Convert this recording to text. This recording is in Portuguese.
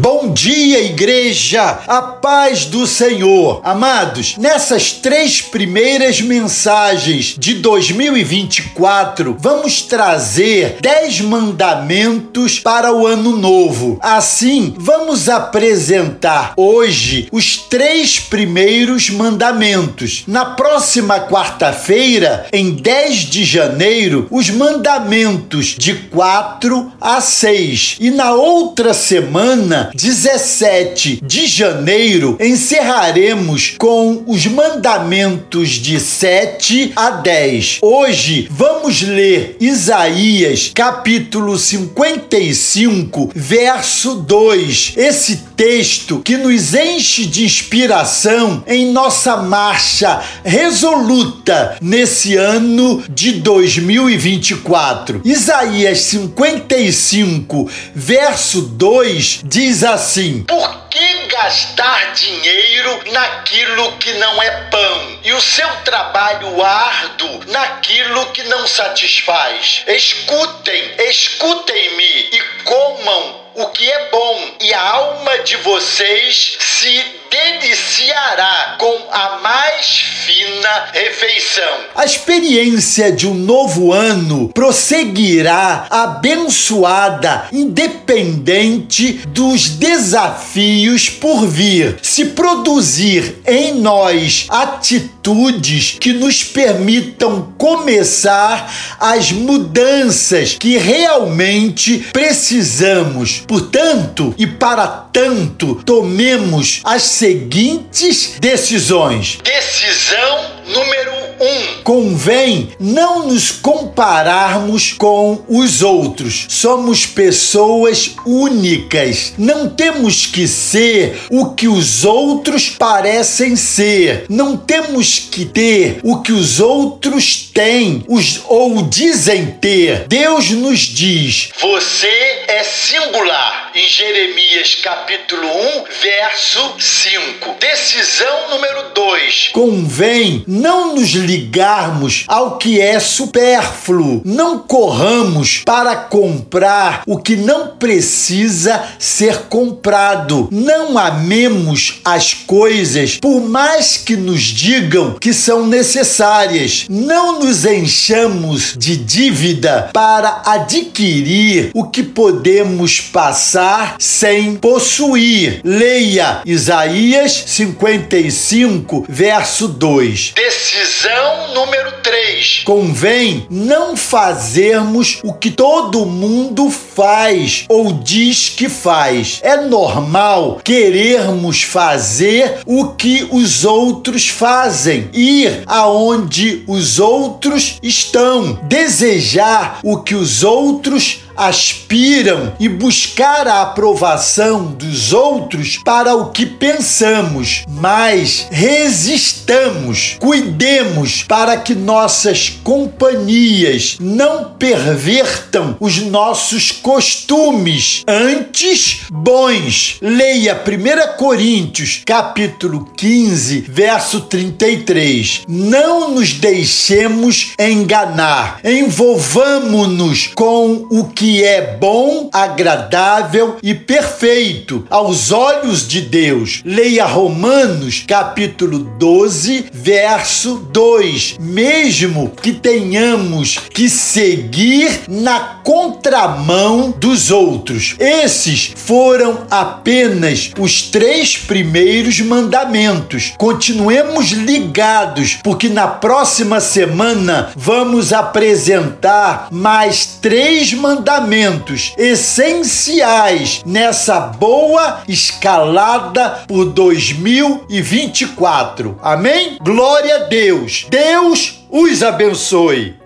Bom dia, igreja! A paz do Senhor. Amados, nessas três primeiras mensagens de 2024, vamos trazer dez mandamentos para o ano novo. Assim, vamos apresentar hoje os três primeiros mandamentos. Na próxima quarta-feira, em 10 de janeiro, os mandamentos de 4 a 6. E na outra semana, 17 de janeiro, encerraremos com os mandamentos de 7 a 10. Hoje vamos ler Isaías, capítulo 55, verso 2. Esse texto que nos enche de inspiração em nossa marcha resoluta nesse ano de 2024. Isaías 55, verso 2 diz assim: Por que gastar dinheiro naquilo que não é pão e o seu trabalho árduo naquilo que não satisfaz? Escutem, escutem-me e comam o que é bom, e a alma de vocês se deliciará com a mais fina refeição. A experiência de um novo ano prosseguirá abençoada, independente dos desafios por vir. Se produzir em nós atitudes que nos permitam começar as mudanças que realmente precisamos. Portanto, e para tanto, tomemos as seguintes decisões. Decisão número um. Convém não nos compararmos com os outros. Somos pessoas únicas. Não temos que ser o que os outros parecem ser. Não temos que ter o que os outros têm os, ou dizem ter. Deus nos diz: Você é singular. Em Jeremias capítulo 1, verso 5. Decisão número 2. Convém não nos ligarmos ao que é supérfluo. Não corramos para comprar o que não precisa ser comprado. Não amemos as coisas por mais que nos digam que são necessárias. Não nos enchamos de dívida para adquirir o que podemos passar sem possuir. Leia Isaías 55, verso 2. Decisão número 3. Convém não fazermos o que todo mundo faz ou diz que faz. É normal querermos fazer o que os outros fazem, ir aonde os outros estão, desejar o que os outros aspiram e buscar a aprovação dos outros para o que pensamos, mas resistamos, cuidemos para que nossas companhias não pervertam os nossos costumes, antes bons. Leia 1 Coríntios, capítulo 15, verso 33. Não nos deixemos enganar, envolvamos-nos com o que que é bom, agradável e perfeito aos olhos de Deus. Leia Romanos, capítulo 12, verso 2. Mesmo que tenhamos que seguir na contramão dos outros. Esses foram apenas os três primeiros mandamentos. Continuemos ligados, porque na próxima semana vamos apresentar mais três mandamentos fundamentos essenciais nessa boa escalada por 2024. Amém? Glória a Deus. Deus os abençoe.